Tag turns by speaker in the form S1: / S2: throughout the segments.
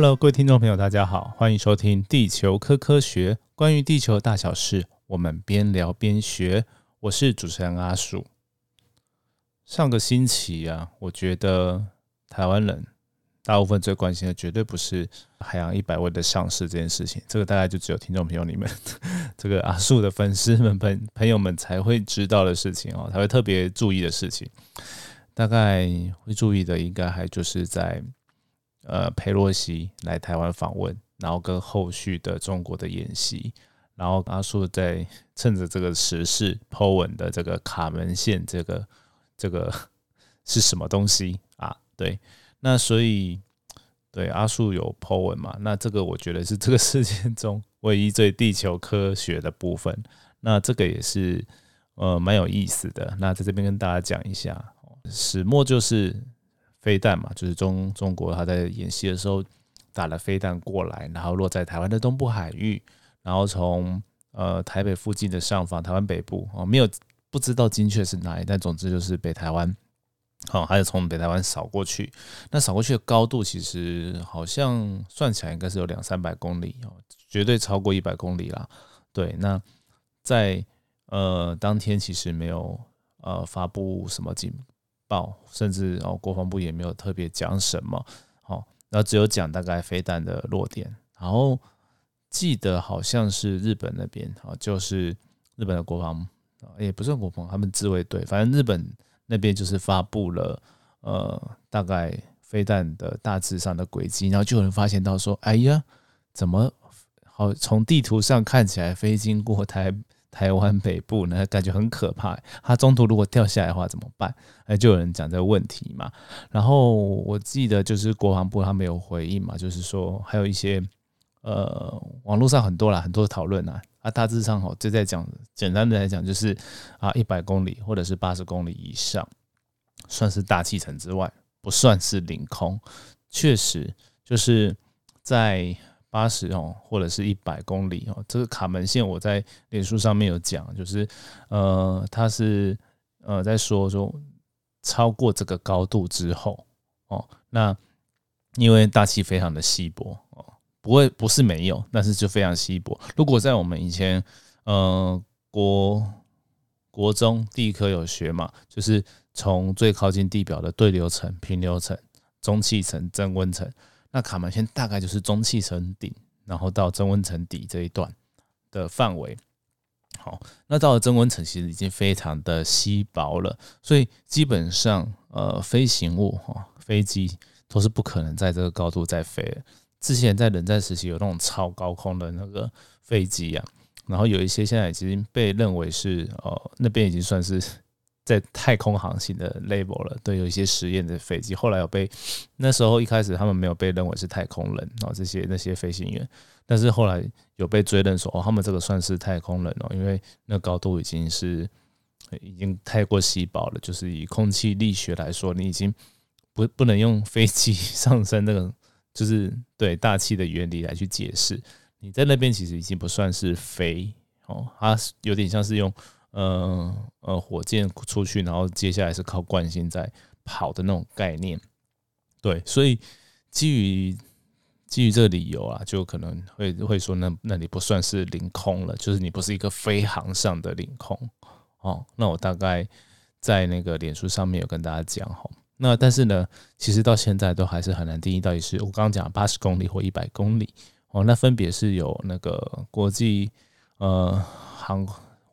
S1: Hello，各位听众朋友，大家好，欢迎收听《地球科科学》，关于地球大小事，我们边聊边学。我是主持人阿树。上个星期啊，我觉得台湾人大部分最关心的，绝对不是海洋一百位的上市这件事情，这个大概就只有听众朋友你们，这个阿树的粉丝们朋朋友们才会知道的事情哦，才会特别注意的事情。大概会注意的，应该还就是在。呃，佩洛西来台湾访问，然后跟后续的中国的演习，然后阿叔在趁着这个时事抛文的这个卡门线，这个这个是什么东西啊？对，那所以对阿叔有抛文嘛？那这个我觉得是这个事件中唯一最地球科学的部分，那这个也是呃蛮有意思的。那在这边跟大家讲一下，始末就是。飞弹嘛，就是中中国他在演习的时候打了飞弹过来，然后落在台湾的东部海域，然后从呃台北附近的上方，台湾北部哦，没有不知道精确是哪里，但总之就是北台湾，好，还有从北台湾扫过去。那扫过去的高度其实好像算起来应该是有两三百公里哦，绝对超过一百公里啦。对，那在呃当天其实没有呃发布什么警。报，甚至哦，国防部也没有特别讲什么，好，然后只有讲大概飞弹的落点，然后记得好像是日本那边，啊，就是日本的国防，也不算国防，他们自卫队，反正日本那边就是发布了，呃，大概飞弹的大致上的轨迹，然后就有人发现到说，哎呀，怎么好从地图上看起来飞经过台。台湾北部呢，感觉很可怕。它中途如果掉下来的话怎么办？哎，就有人讲这个问题嘛。然后我记得就是国防部他没有回应嘛，就是说还有一些呃网络上很多啦，很多讨论啊啊，大致上哦就在讲，简单的来讲就是啊一百公里或者是八十公里以上算是大气层之外，不算是领空。确实就是在。八十哦，或者是一百公里哦，这个卡门线我在脸书上面有讲，就是呃，它是呃在说说超过这个高度之后哦，那因为大气非常的稀薄哦，不会不是没有，但是就非常稀薄。如果在我们以前呃国国中地科有学嘛，就是从最靠近地表的对流层、平流层、中气层、增温层。那卡门线大概就是中气层顶，然后到增温层底这一段的范围。好，那到了增温层，其实已经非常的稀薄了，所以基本上，呃，飞行物哈，飞机都是不可能在这个高度再飞了。之前在冷战时期有那种超高空的那个飞机啊，然后有一些现在已经被认为是，呃，那边已经算是。在太空航行的 label 了，对，有一些实验的飞机，后来有被那时候一开始他们没有被认为是太空人哦，这些那些飞行员，但是后来有被追认说哦，他们这个算是太空人哦，因为那高度已经是已经太过稀薄了，就是以空气力学来说，你已经不不能用飞机 上升那个就是对大气的原理来去解释，你在那边其实已经不算是飞哦，它有点像是用。呃呃，火箭出去，然后接下来是靠惯性在跑的那种概念，对，所以基于基于这个理由啊，就可能会会说，那那你不算是领空了，就是你不是一个飞航上的领空哦。那我大概在那个脸书上面有跟大家讲哈，那但是呢，其实到现在都还是很难定义到底是我刚刚讲八十公里或一百公里哦，那分别是有那个国际呃航。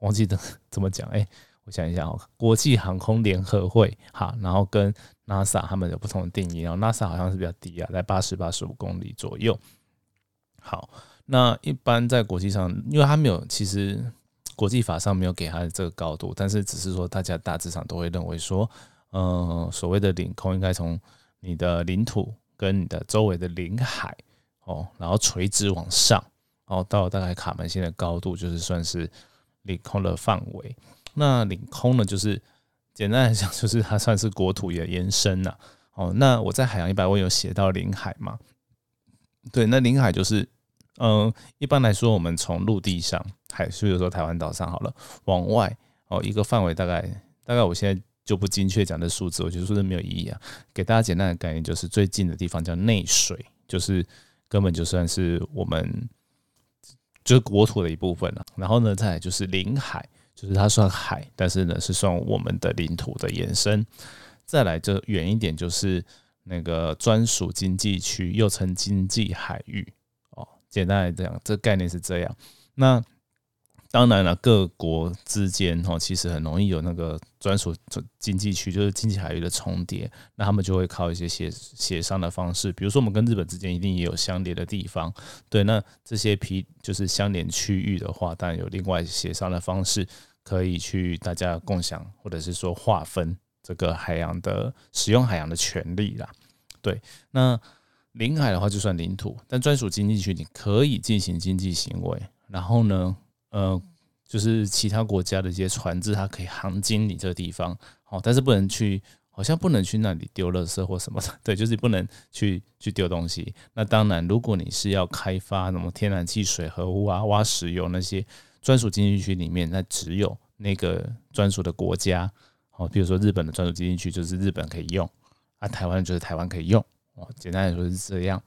S1: 忘记怎怎么讲哎，我想一下哦，国际航空联合会哈，然后跟 NASA 他们有不同的定义，然后 NASA 好像是比较低啊，在八十八十五公里左右。好，那一般在国际上，因为它没有，其实国际法上没有给它的这个高度，但是只是说大家大致上都会认为说，呃，所谓的领空应该从你的领土跟你的周围的领海哦，然后垂直往上，然后到大概卡门线的高度，就是算是。领空的范围，那领空呢，就是简单来讲，就是它算是国土的延伸呐。哦，那我在海洋一百问有写到领海嘛？对，那领海就是，嗯，一般来说，我们从陆地上，海，所以说台湾岛上好了，往外哦，一个范围大概大概，我现在就不精确讲的数字，我觉得说的没有意义啊。给大家简单的概念，就是最近的地方叫内水，就是根本就算是我们就是国土的一部分了。然后呢，再来就是领海，就是它算海，但是呢是算我们的领土的延伸。再来就远一点，就是那个专属经济区，又称经济海域。哦，简单来讲，这概念是这样。那当然了，各国之间哈，其实很容易有那个专属经济区，就是经济海域的重叠。那他们就会靠一些协协商的方式，比如说我们跟日本之间一定也有相连的地方，对。那这些皮就是相连区域的话，当然有另外协商的方式可以去大家共享，或者是说划分这个海洋的使用海洋的权利啦。对。那领海的话就算领土，但专属经济区你可以进行经济行为，然后呢？呃，就是其他国家的一些船只，它可以航经你这个地方，好，但是不能去，好像不能去那里丢垃圾或什么的，对，就是不能去去丢东西。那当然，如果你是要开发什么天然气、水和物啊、挖石油那些专属经济区里面，那只有那个专属的国家，哦，比如说日本的专属经济区就是日本可以用，啊，台湾就是台湾可以用，哦，简单来说是这样，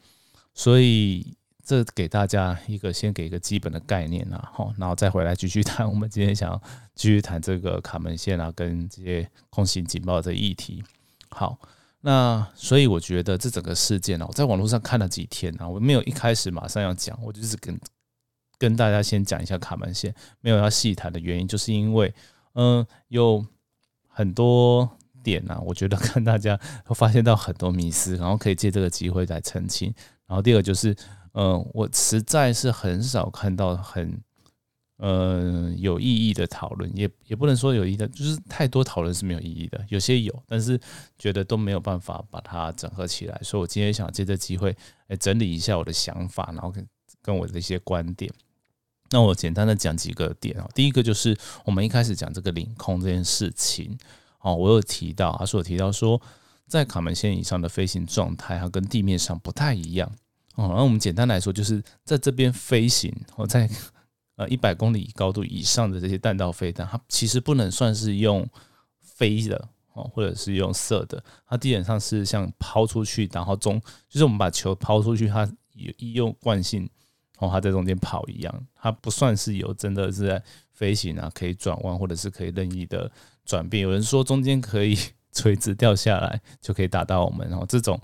S1: 所以。这给大家一个先给一个基本的概念啊，好，然后再回来继续谈。我们今天想继续谈这个卡门线啊，跟这些空袭警报的议题。好，那所以我觉得这整个事件呢，我在网络上看了几天啊，我没有一开始马上要讲，我就是跟跟大家先讲一下卡门线，没有要细谈的原因，就是因为嗯，有很多点啊，我觉得看大家会发现到很多迷思，然后可以借这个机会来澄清。然后第二个就是。嗯，我实在是很少看到很呃有意义的讨论，也也不能说有意义的，就是太多讨论是没有意义的。有些有，但是觉得都没有办法把它整合起来。所以我今天想借这机会来整理一下我的想法，然后跟跟我的一些观点。那我简单的讲几个点啊。第一个就是我们一开始讲这个领空这件事情哦，我有提到，他说有提到说，在卡门线以上的飞行状态，它跟地面上不太一样。哦，那我们简单来说，就是在这边飞行，或在呃一百公里高度以上的这些弹道飞弹，它其实不能算是用飞的哦，或者是用射的，它基本上是像抛出去，然后中就是我们把球抛出去，它一用惯性然哦，它在中间跑一样，它不算是有真的是在飞行啊，可以转弯或者是可以任意的转变。有人说中间可以 垂直掉下来就可以打到我们，然后这种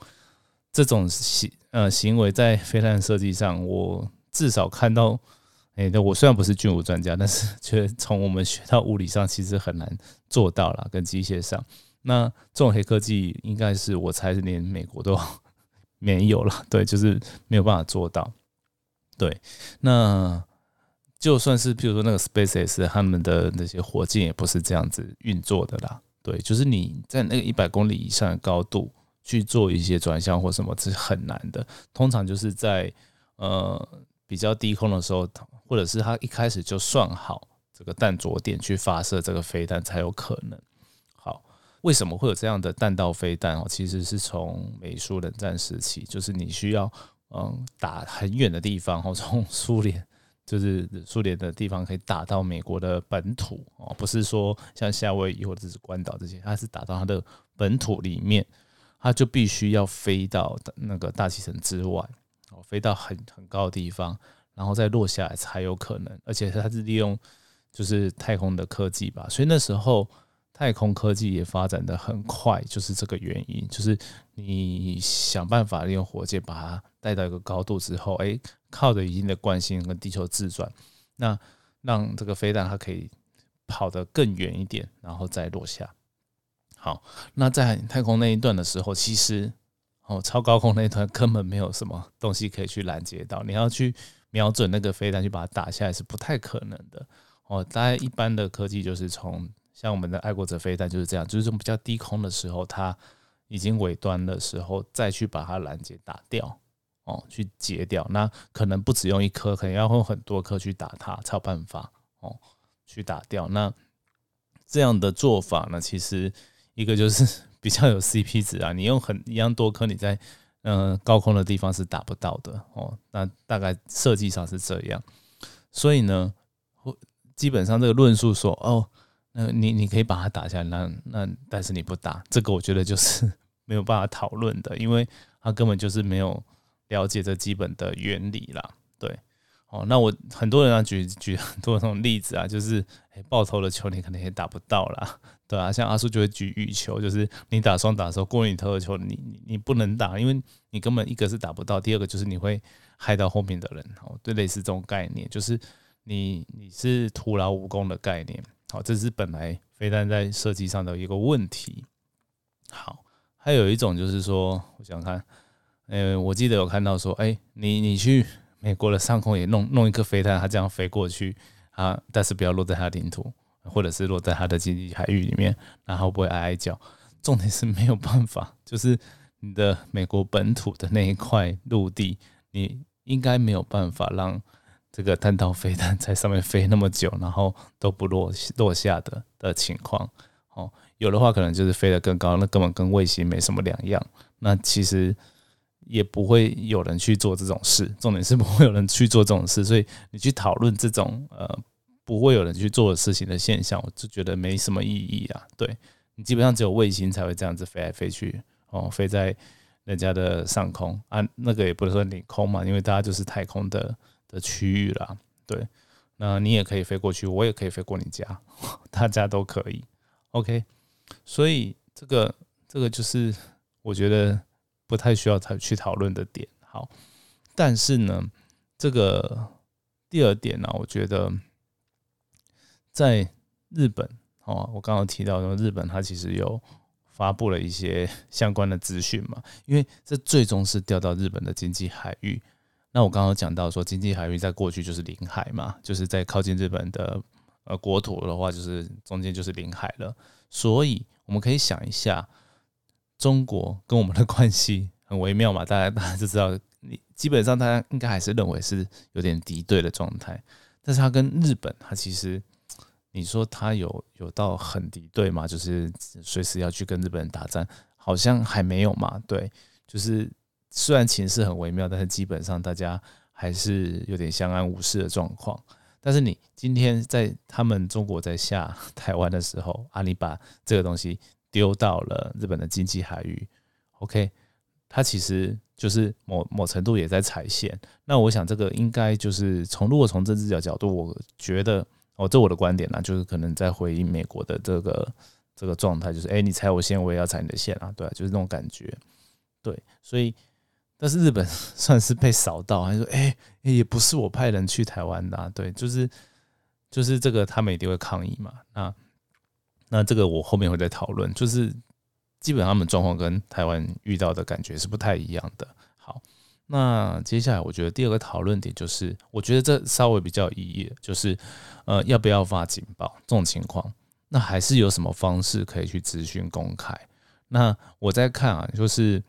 S1: 这种行。呃，行为在飞弹设计上，我至少看到，哎，那我虽然不是军武专家，但是却从我们学到物理上，其实很难做到了，跟机械上，那这种黑科技应该是我猜是连美国都没有了，对，就是没有办法做到。对，那就算是譬如说那个 SpaceX 他们的那些火箭，也不是这样子运作的啦。对，就是你在那个一百公里以上的高度。去做一些转向或什么，这是很难的。通常就是在呃比较低空的时候，或者是他一开始就算好这个弹着点去发射这个飞弹才有可能。好，为什么会有这样的弹道飞弹哦？其实是从美苏冷战时期，就是你需要嗯打很远的地方，哦，从苏联就是苏联的地方可以打到美国的本土哦，不是说像夏威夷或者是关岛这些，它是打到它的本土里面。它就必须要飞到那个大气层之外，哦，飞到很很高的地方，然后再落下来才有可能。而且它是利用就是太空的科技吧，所以那时候太空科技也发展的很快，就是这个原因。就是你想办法利用火箭把它带到一个高度之后，哎，靠着一定的惯性跟地球自转，那让这个飞弹它可以跑得更远一点，然后再落下。好，那在太空那一段的时候，其实哦，超高空那一段根本没有什么东西可以去拦截到。你要去瞄准那个飞弹去把它打下来是不太可能的哦。大概一般的科技就是从像我们的爱国者飞弹就是这样，就是从比较低空的时候，它已经尾端的时候再去把它拦截打掉哦，去截掉。那可能不只用一颗，可能要用很多颗去打它才有办法哦，去打掉。那这样的做法呢，其实。一个就是 比较有 CP 值啊，你用很一样多颗，你在嗯高空的地方是打不到的哦。那大概设计上是这样，所以呢，基本上这个论述说哦，那你你可以把它打下来，那那但是你不打，这个我觉得就是 没有办法讨论的，因为他根本就是没有了解这基本的原理啦。对，哦，那我很多人啊举举很多那种例子啊，就是哎爆头的球你可能也打不到啦，对啊，像阿叔就会举羽球，就是你打双打的时候过你头的球，你你你不能打，因为你根本一个是打不到，第二个就是你会害到后面的人。哦，对，类似这种概念，就是你你是徒劳无功的概念。好，这是本来飞弹在设计上的一个问题。好，还有一种就是说，我想看，呃，我记得有看到说，哎，你你去美国的上空也弄弄一颗飞弹，它这样飞过去啊，但是不要落在它领土，或者是落在它的经济海域里面，然后不会挨挨叫。重点是没有办法，就是你的美国本土的那一块陆地，你应该没有办法让。这个弹道飞弹在上面飞那么久，然后都不落落下的的情况，哦，有的话可能就是飞得更高，那根本跟卫星没什么两样。那其实也不会有人去做这种事，重点是不会有人去做这种事，所以你去讨论这种呃不会有人去做的事情的现象，我就觉得没什么意义啊。对你基本上只有卫星才会这样子飞来飞去，哦，飞在人家的上空啊，那个也不能说领空嘛，因为大家就是太空的。的区域啦，对，那你也可以飞过去，我也可以飞过你家，大家都可以，OK。所以这个这个就是我觉得不太需要讨去讨论的点。好，但是呢，这个第二点呢，我觉得在日本哦，我刚刚提到说日本它其实有发布了一些 相关的资讯嘛，因为这最终是调到日本的经济海域。那我刚刚讲到说，经济海域在过去就是领海嘛，就是在靠近日本的呃国土的话，就是中间就是领海了。所以我们可以想一下，中国跟我们的关系 很微妙嘛，大家 大家就知道，你基本上大家应该还是认为是有点敌对的状态。但是它跟日本，它其实你说它有有到很敌对嘛，就是随时要去跟日本人打仗，好像还没有嘛。对，就是。虽然情势很微妙，但是基本上大家还是有点相安无事的状况。但是你今天在他们中国在下 台湾的时候，啊，你把这个东西丢到了日本的经济海域，OK，它其实就是某某程度也在踩线。那我想这个应该就是从如果从政治角角度，我觉得哦，这我的观点呢，就是可能在回应美国的这个这个状态，就是哎，你踩我线，我也要踩你的线啊，对，就是那种感觉，对，所以。但是日本 算是被扫到，还说哎，也不是我派人去台湾的，啊对，就是就是这个他们一定会抗议嘛。那那这个我后面会再讨论，就是基本上他们状况跟台湾遇到的感觉是不太一样的。好，那接下来我觉得第二个讨论点就是，我觉得这稍微比较有意义，就是呃要不要发警报这种情况，那还是有什么方式可以去咨询公开？那我在看啊，就是。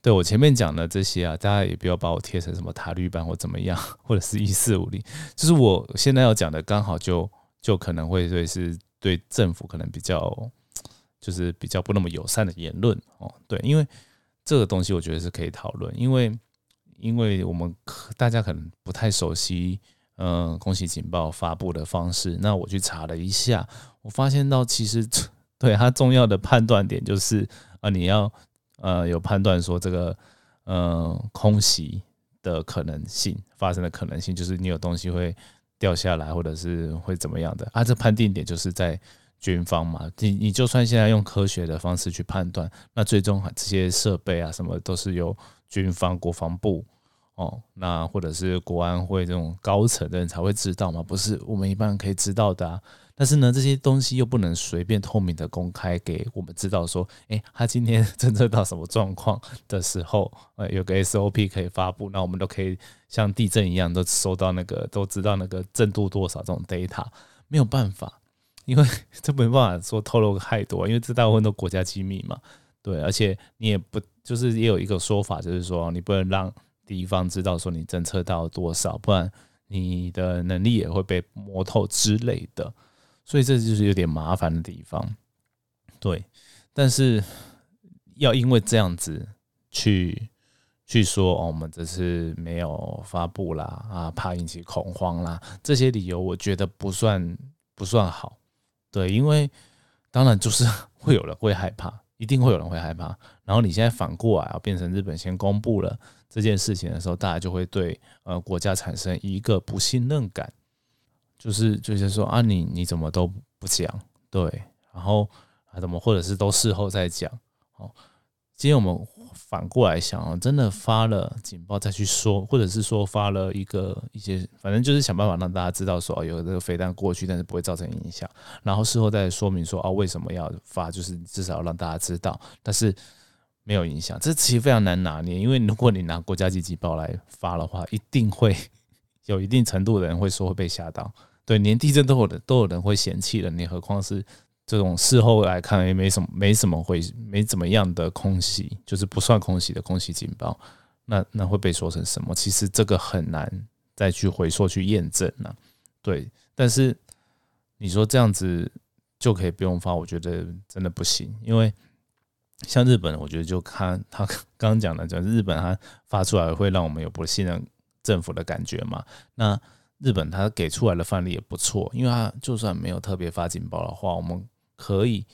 S1: 对我前面讲的这些啊，大家也不要把我贴成什么塔绿班或怎么样，或者是一四五零，就是我现在要讲的，刚好就就可能会对是对政府可能比较就是比较不那么友善的言论哦。对，因为这个东西我觉得是可以讨论，因为因为我们大家可能不太熟悉，嗯，空袭警报发布的方式。那我去查了一下，我发现到其实 对它重要的判断点就是啊，你要。呃，有判断说这个，呃，空袭的可能性发生的可能性，就是你有东西会掉下来，或者是会怎么样的啊？这判定点就是在军方嘛。你你就算现在用科学的方式去判断，那最终这些设备啊什么都是由军方国防部哦，那或者是国安会这种高层的人才会知道嘛，不是我们一般可以知道的啊。但是呢，这些东西又不能随便透明的公开给我们知道，说，哎，他今天 侦测到什么状况的时候，呃，有个 SOP 可以发布，那我们都可以像地震一样，都收到那个，都知道那个震度多少这种 data，没有办法，因为 这没办法说透露太多，因为这大部分都国家机密嘛，对，而且你也不，就是也有一个说法，就是说你不能让敌方知道说你侦测到多少，不然你的能力也会被摸透之类的。所以这就是有点麻烦的地方，对。但是要因为这样子去去说哦，我们这次没有发布啦，啊，怕引起恐慌啦，这些理由我觉得不算不算好，对。因为当然就是会有人会害怕，一定会有人会害怕。然后你现在反过来啊，变成日本先公布了这件事情的时候，大家就会对呃国家产生一个不信任感，就是就是说啊，你你怎么都不讲，对，然后啊怎么或者是都事后再讲，哦，今天我们。反过来想啊，真的发了警报再去说，或者是说发了一个一些，反正就是想办法让大家知道说有这个飞弹过去，但是不会造成影响。然后事后再说明说啊为什么要发，就是至少让大家知道，但是没有影响。这其实非常难拿捏，因为如果你拿国家级警报来发的话，一定会有一定程度的人会说会被吓到。对，连地震都有的都有人会嫌弃的，你何况是？这种事后来看也没什么，没什么会没怎么样的空袭，就是不算空袭的空袭警报，那那会被说成什么？其实这个很难再去回溯去验证呢。对，但是你说这样子就可以不用发，我觉得真的不行，因为像日本，我觉得就看他刚刚讲的，就是日本他发出来会让我们有不信任政府的感觉嘛。那日本他给出来的范例也不错，因为他就算没有特别发警报的话，我们可以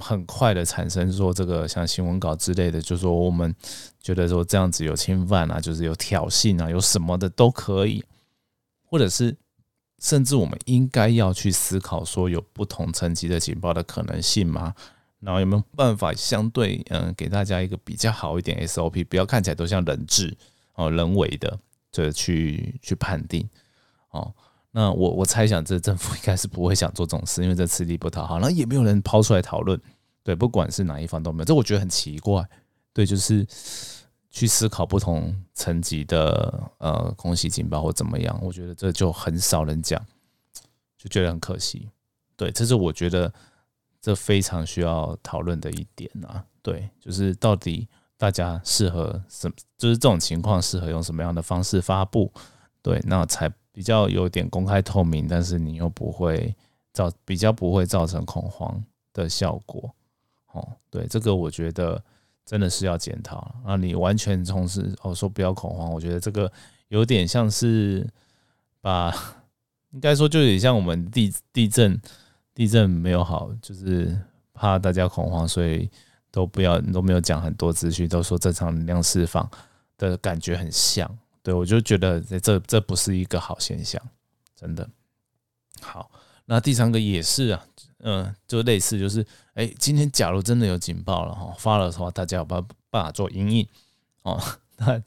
S1: 很快的产生说这个像新闻稿之类的，就说我们觉得说这样子有侵犯啊，就是有挑衅啊，有什么的都可以，或者是甚至我们应该要去思考说有不同层级的警报的可能性吗？然后有没有办法相对嗯给大家一个比较好一点 SOP，不要看起来都像人质哦人为的这去去判定哦。那我我猜想，这政府应该是不会想做这种事，因为这吃力不讨好，然后也没有人抛出来讨论，对，不管是哪一方都没有，这我觉得很奇怪，对，就是去思考不同层级的呃空袭警报或怎么样，我觉得这就很少人讲，就觉得很可惜，对，这是我觉得这非常需要讨论的一点啊，对，就是到底大家适合什，就是这种情况适合用什么样的方式发布，对，那才。比较有点公开透明，但是你又不会造比较不会造成恐慌的效果，哦，对，这个我觉得真的是要检讨。那你完全从事哦说不要恐慌，我觉得这个有点像是把 应该说就有点像我们地地震地震没有好，就是怕大家恐慌，所以都不要都没有讲很多资讯，都说正常能量释放的感觉很像。对，我就觉得这这不是一个好现象，真的。好，那第三个也是啊，嗯，就类似，就是哎，今天假如真的有警报了哈，发了的话，大家有办办法做阴影哦。那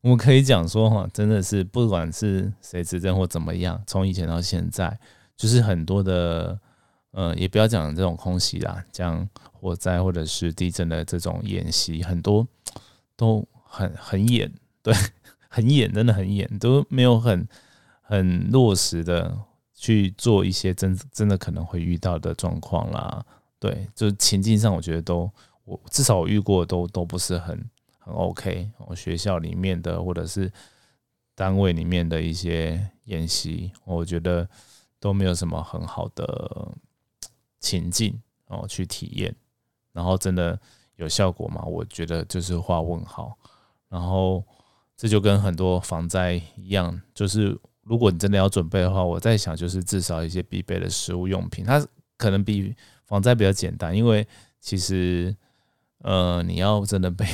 S1: 我们可以讲说哈，真的是不管是谁执政或怎么样，从以前到现在，就是很多的，呃，也不要讲这种空袭啦，讲火灾或者是地震的这种演习，很多都很很演，对。很演，真的很演，都没有很很落实的去做一些真真的可能会遇到的状况啦。对，就情境上，我觉得都我至少我遇过都都不是很很 OK。我学校里面的或者是单位里面的一些演习，我觉得都没有什么很好的情境哦去体验。然后真的有效果吗？我觉得就是画问号。然后。这就跟很多防灾一样，就是如果你真的要准备的话，我在想，就是至少一些必备的食物用品，它可能比防灾比较简单，因为其实，呃，你要真的被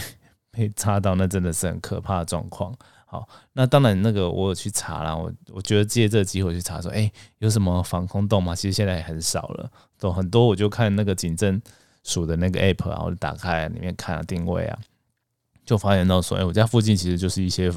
S1: 被插到，那真的是很可怕的状况。好，那当然那个我有去查了，我我觉得借这个机会去查说，哎，有什么防空洞吗？其实现在也很少了，都很多，我就看那个警政署的那个 app 啊，我就打开里面看了定位啊。就发现到说，哎，我家附近其实就是一些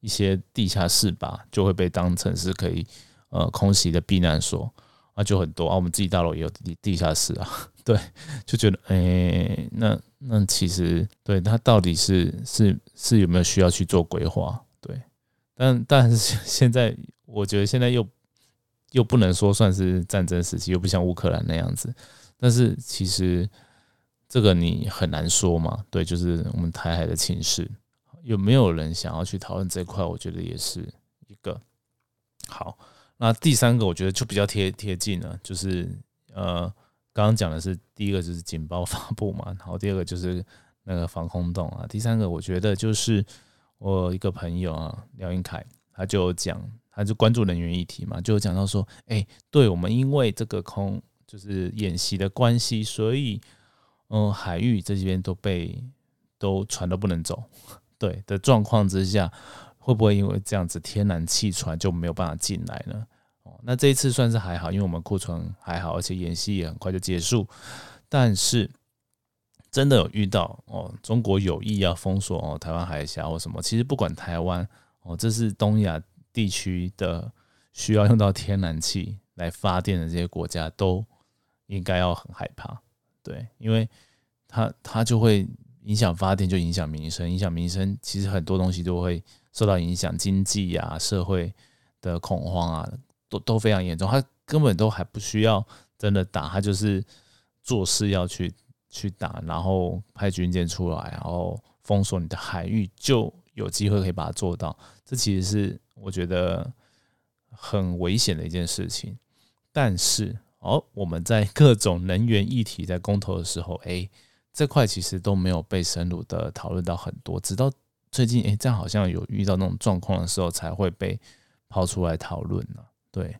S1: 一些地下室吧，就会被当成是可以呃空袭的避难所啊，就很多啊。我们自己大楼也有地地下室啊，对，就觉得哎，那那其实对它到底是是是有没有需要去做规划？对，但但是现在我觉得现在又又不能说算是战争时期，又不像乌克兰那样子，但是其实。这个你很难说嘛？对，就是我们台海的情势，有没有人想要去讨论这块？我觉得也是一个好。那第三个，我觉得就比较贴贴近了，就是呃，刚刚讲的是第一个就是警报发布嘛，然后第二个就是那个防空洞啊，第三个我觉得就是我一个朋友啊，廖英凯，他就讲，他就关注人员议题嘛，就讲到说，哎，对我们因为这个空就是演习的关系，所以。嗯，海域这边都被都船都不能走，对的状况之下，会不会因为这样子天然气船就没有办法进来呢？哦，那这一次算是还好，因为我们库存还好，而且演习也很快就结束。但是真的有遇到哦，中国有意要封锁哦台湾海峡或什么，其实不管台湾哦，这是东亚地区的需要用到天然气来发电的这些国家，都应该要很害怕。对，因为它它就会影响发电，就影响民生，影响民生，其实很多东西都会受到影响，经济啊、社会的恐慌啊，都都非常严重。它根本都还不需要真的打，它就是做事要去去打，然后派军舰出来，然后封锁你的海域，就有机会可以把它做到。这其实是我觉得很危险的一件事情，但是。哦，我们在各种能源议题在公投的时候，哎，这块其实都没有被深入的讨论到很多，直到最近，哎，这样好像有遇到那种状况的时候，才会被抛出来讨论呢。对，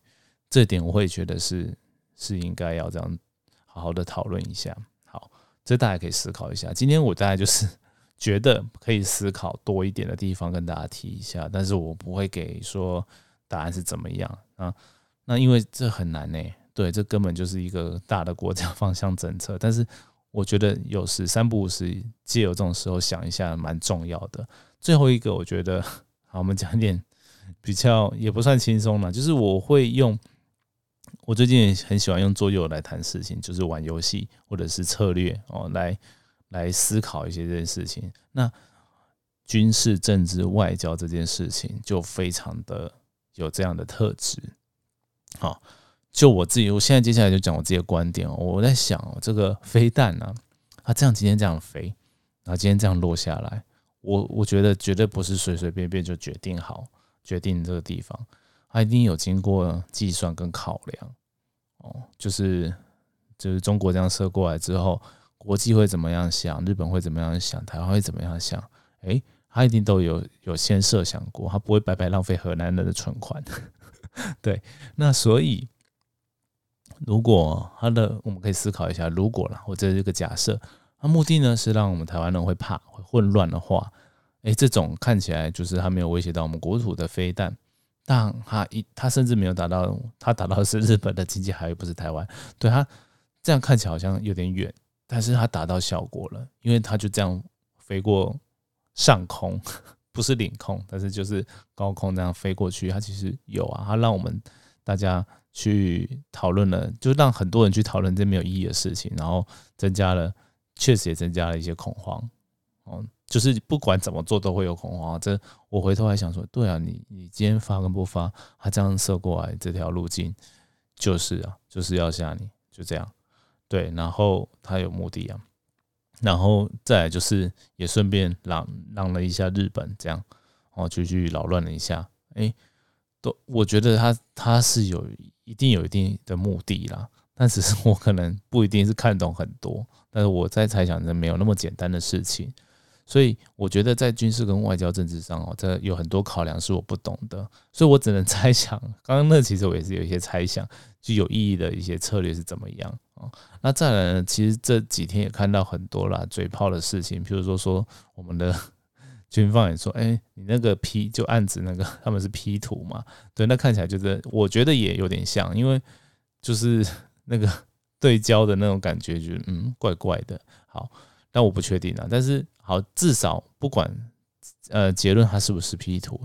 S1: 这点我会觉得是是应该要这样好好的讨论一下。好，这大家可以思考一下。今天我大概就是 觉得可以思考多一点的地方跟大家提一下，但是我不会给说答案是怎么样啊。那因为这很难呢。对，这根本就是一个大的国家 方向政策，但是我觉得有时三不五时借由这种时候想一下，蛮重要的。最后一个，我觉得好，我们讲一点比较也不算轻松了，就是我会用我最近也很喜欢用桌游来谈事情，就是玩游戏或者是策略哦，来来思考一些这件事情。那军事、政治、外交这件事情就非常的有这样的特质，好。就我自己，我现在接下来就讲我自己的观点哦。我在想，这个飞弹呢，它这样今天这样飞，然后今天这样落下来，我我觉得绝对不是随随便便就决定好决定这个地方，它一定有经过计算跟考量哦。就是就是中国这样射过来之后，国际会怎么样想？日本会怎么样想？台湾会怎么样想？诶，他一定都有有先设想过，他不会白白浪费河南人的存款。对，那所以。如果他的，我们可以思考一下，如果啦，或者这个假设，他目的呢是让我们台湾人会怕、会混乱的话，诶，这种看起来就是他没有威胁到我们国土的飞弹，但他一他甚至没有达到，他达到的是日本的经济海域，不是台湾，对他这样看起来好像有点远，但是他达到效果了，因为他就这样飞过上空，不是领空，但是就是高空这样飞过去，它其实有啊，它让我们大家。去讨论了，就让很多人去讨论这没有意义的事情，然后增加了，确实也增加了一些恐慌。哦，就是不管怎么做都会有恐慌。这我回头还想说，对啊，你你今天发跟不发，他这样射过来这条路径，就是啊，就是要吓你，就这样。对，然后他有目的啊，然后再来就是也顺便让让了一下日本，这样哦，就去扰乱了一下。哎，都我觉得他他是有。一定有一定的目的啦，但只是我可能不一定是看懂很多，但是我在猜想，这没有那么简单的事情，所以我觉得在军事跟外交政治上哦，这有很多考量是我不懂的，所以我只能 猜想。刚刚那其实我也是有一些猜想，就有意义的一些策略是怎么样啊？那再来呢，其实这几天也看到很多啦嘴炮的事情，譬如说说我们的。军方也说：“哎，你那个 P 就案子那个 他们是 P 图嘛？对，那看起来就是我觉得也有点像，因为就是那个对焦的那种感觉，就嗯怪怪的。好，但我不确定啊。但是好，至少不管呃结论它是不是 P 图，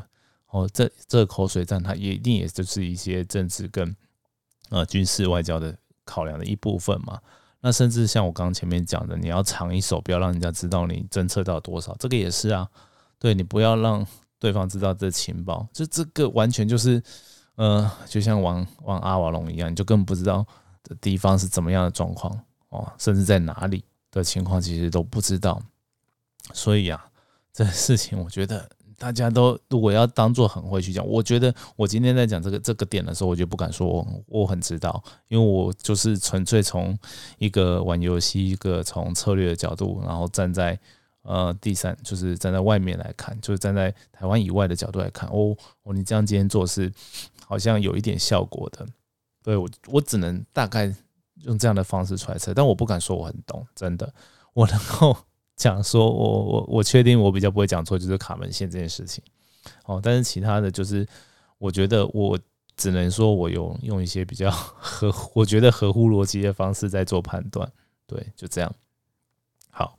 S1: 哦，这这口水战它也一定也就是一些政治跟呃军事外交的考量的一部分嘛。那甚至像我刚刚前面讲的，你要藏一手，不要让人家知道你侦测到多少，这个也是啊。”对你不要让对方知道这情报，就这个完全就是，呃，就像玩玩阿瓦隆一样，你就根本不知道的地方是怎么样的状况哦，甚至在哪里的情况其实都不知道。所以啊，这事情我觉得大家都如果要当做很会去讲，我觉得我今天在讲这个这个点的时候，我就不敢说我很知道，因为我就是纯粹从一个玩游戏，一个从策略的角度，然后站在。呃，第三就是站在外面来看，就是站在台湾以外的角度来看，哦哦，你这样今天做是好像有一点效果的，对我我只能大概用这样的方式揣测，但我不敢说我很懂，真的，我能够讲说我我我确定我比较不会讲错，就是卡门线这件事情。哦，但是其他的就是，我觉得我只能说我有用一些比较 合，我觉得合乎逻辑的方式在做判断，对，就这样。好，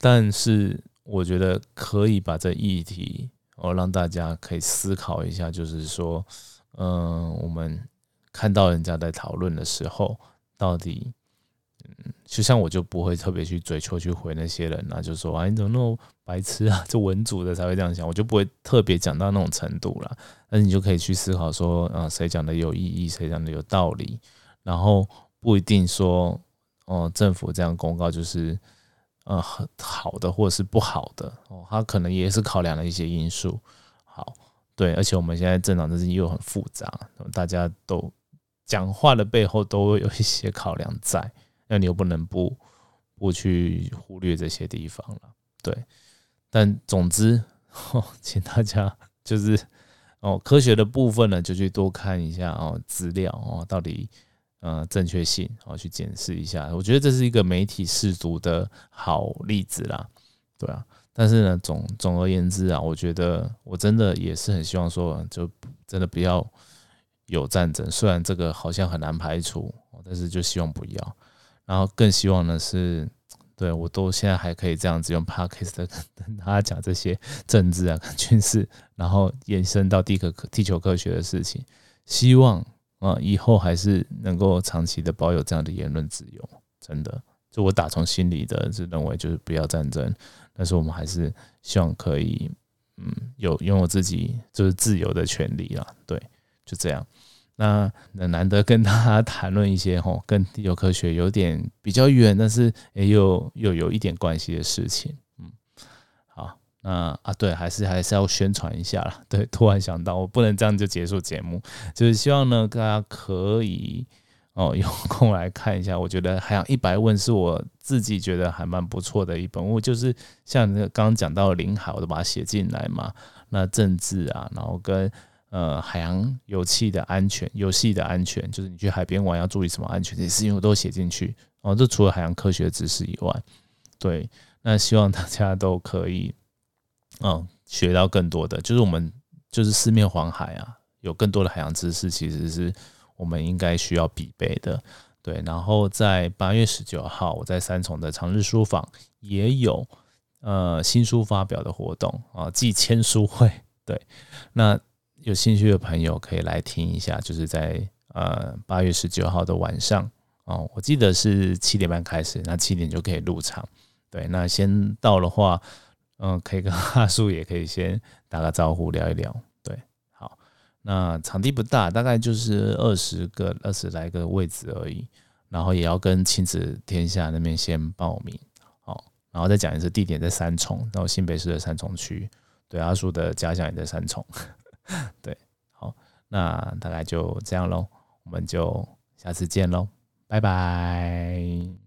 S1: 但是我觉得可以把这议题哦让大家可以思考一下，就是说，嗯，我们看到人家在讨论的时候，到底。嗯，就像我就不会特别去追求去回那些人啊，就说啊你怎么那么白痴啊，就文组的才会这样想，我就不会特别讲到那种程度啦。那你就可以去思考说，啊谁讲的有意义，谁讲的有道理，然后不一定说哦政府这样公告就是呃好的或者是不好的哦，他可能也是考量了一些因素。好，对，而且我们现在政党之间又很复杂，大家都讲话的背后都有一些考量在。那你又不能不不去忽略这些地方了，对。但总之，请大家就是哦，科学的部分呢，就去多看一下哦资料哦，到底呃正确性然哦，去检视一下。我觉得这是一个媒体试读的好例子啦，对啊。但是呢，总总而言之啊，我觉得我真的也是很希望说，就真的不要有战争。虽然这个好像很难排除，但是就希望不要。然后更希望的是，对我都现在还可以这样子用 podcast 跟大家讲这些政治啊、军事，然后延伸到地科、地球科学的事情。希望啊，以后还是能够长期的保有这样的言论自由。真的，就我打从心里的就认为，就是不要战争，但是我们还是希望可以，嗯，有拥有自己就是自由的权利啊。对，就这样。那那难得跟他 谈论一些吼跟地球科学有点比较远，但是也又又有一点关系的事情，嗯啊对，还是还是要宣传一下啦。对，突然想到，我不能这样就结束节目，就是希望呢大家可以 哦有空来看一下。我觉得《海洋一百问》是我自己觉得还蛮不错的一本，我就是像那个刚刚讲到的临海，我都把它写进来嘛。那政治啊，然后跟呃，海洋油气的安全，游戏的安全，就是你去海边玩要注意什么安全这些事情，我都写进去。哦，这除了海洋科学知识以外，对，那希望大家都可以，嗯，学到更多的，就是我们就是四面环海啊，有更多的海洋知识，其实是我们应该需要必备的。对，然后在八月十九号，我在三重的长日书房也有呃新书发表的活动啊，寄签书会。对，那。有兴趣的朋友可以来听一下，就是在呃八月十九号的晚上哦，我记得是七点半开始，那七点就可以入场。对，那先到的话，嗯，可以跟 阿叔也可以先打个招呼聊一聊。对，好，那场地不大，大概就是二十个二十来个位置而已，然后也要跟亲子天下那边先报名，好，然后再讲一次地点在三重，然后新北市的三重区。对，阿叔的家乡也在三重。对，好，那大概就这样喽，我们就下次见喽，拜拜。